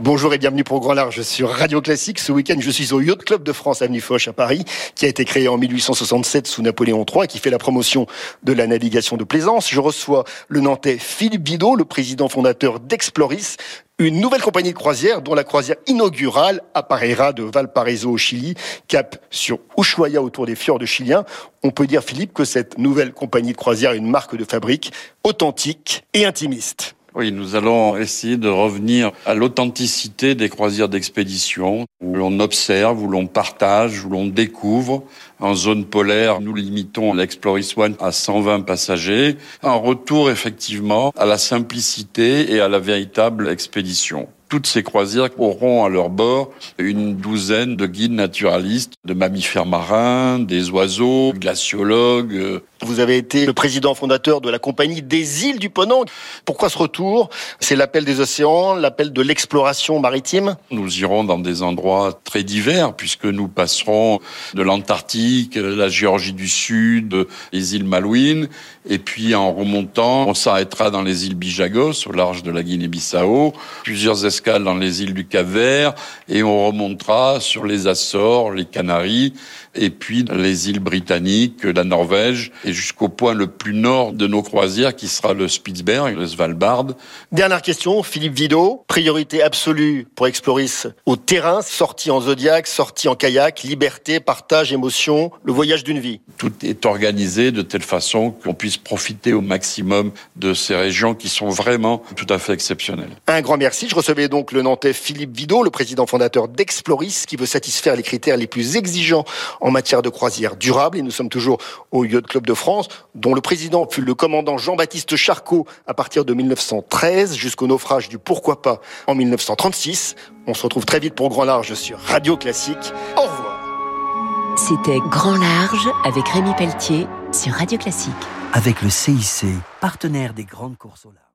Bonjour et bienvenue pour Grand Large sur Radio Classique. Ce week-end, je suis au Yacht Club de France Avenue Foch à Paris, qui a été créé en 1867 sous Napoléon III et qui fait la promotion de la navigation de plaisance. Je reçois le Nantais Philippe Bidot, le président fondateur d'Exploris, une nouvelle compagnie de croisière dont la croisière inaugurale appareillera de Valparaiso au Chili, cap sur Ushuaia autour des fjords de chiliens. On peut dire, Philippe, que cette nouvelle compagnie de croisière est une marque de fabrique authentique et intimiste. Oui, nous allons essayer de revenir à l'authenticité des croisières d'expédition, où l'on observe, où l'on partage, où l'on découvre. En zone polaire, nous limitons l'Exploris One à 120 passagers. En retour, effectivement, à la simplicité et à la véritable expédition toutes ces croisières auront à leur bord une douzaine de guides naturalistes, de mammifères marins, des oiseaux, glaciologues. Vous avez été le président fondateur de la compagnie des îles du Ponant. Pourquoi ce retour? C'est l'appel des océans, l'appel de l'exploration maritime? Nous irons dans des endroits très divers puisque nous passerons de l'Antarctique, la Géorgie du Sud, les îles Malouines et puis en remontant, on s'arrêtera dans les îles Bijagos au large de la Guinée-Bissau, plusieurs dans les îles du Cap-Vert et on remontera sur les Açores, les Canaries et puis les îles britanniques, la Norvège et jusqu'au point le plus nord de nos croisières qui sera le Spitzberg, le Svalbard. Dernière question, Philippe Vido, priorité absolue pour Exploris au terrain, sortie en zodiac, sortie en kayak, liberté, partage, émotion, le voyage d'une vie. Tout est organisé de telle façon qu'on puisse profiter au maximum de ces régions qui sont vraiment tout à fait exceptionnelles. Un grand merci. Je recevais donc le Nantais Philippe Vidot, le président fondateur d'Exploris, qui veut satisfaire les critères les plus exigeants en matière de croisière durable. Et nous sommes toujours au Yacht Club de France, dont le président fut le commandant Jean-Baptiste Charcot à partir de 1913 jusqu'au naufrage du Pourquoi pas en 1936. On se retrouve très vite pour Grand Large sur Radio Classique. Au revoir. C'était Grand Large avec Rémi Pelletier sur Radio Classique. Avec le CIC, partenaire des grandes courses au large.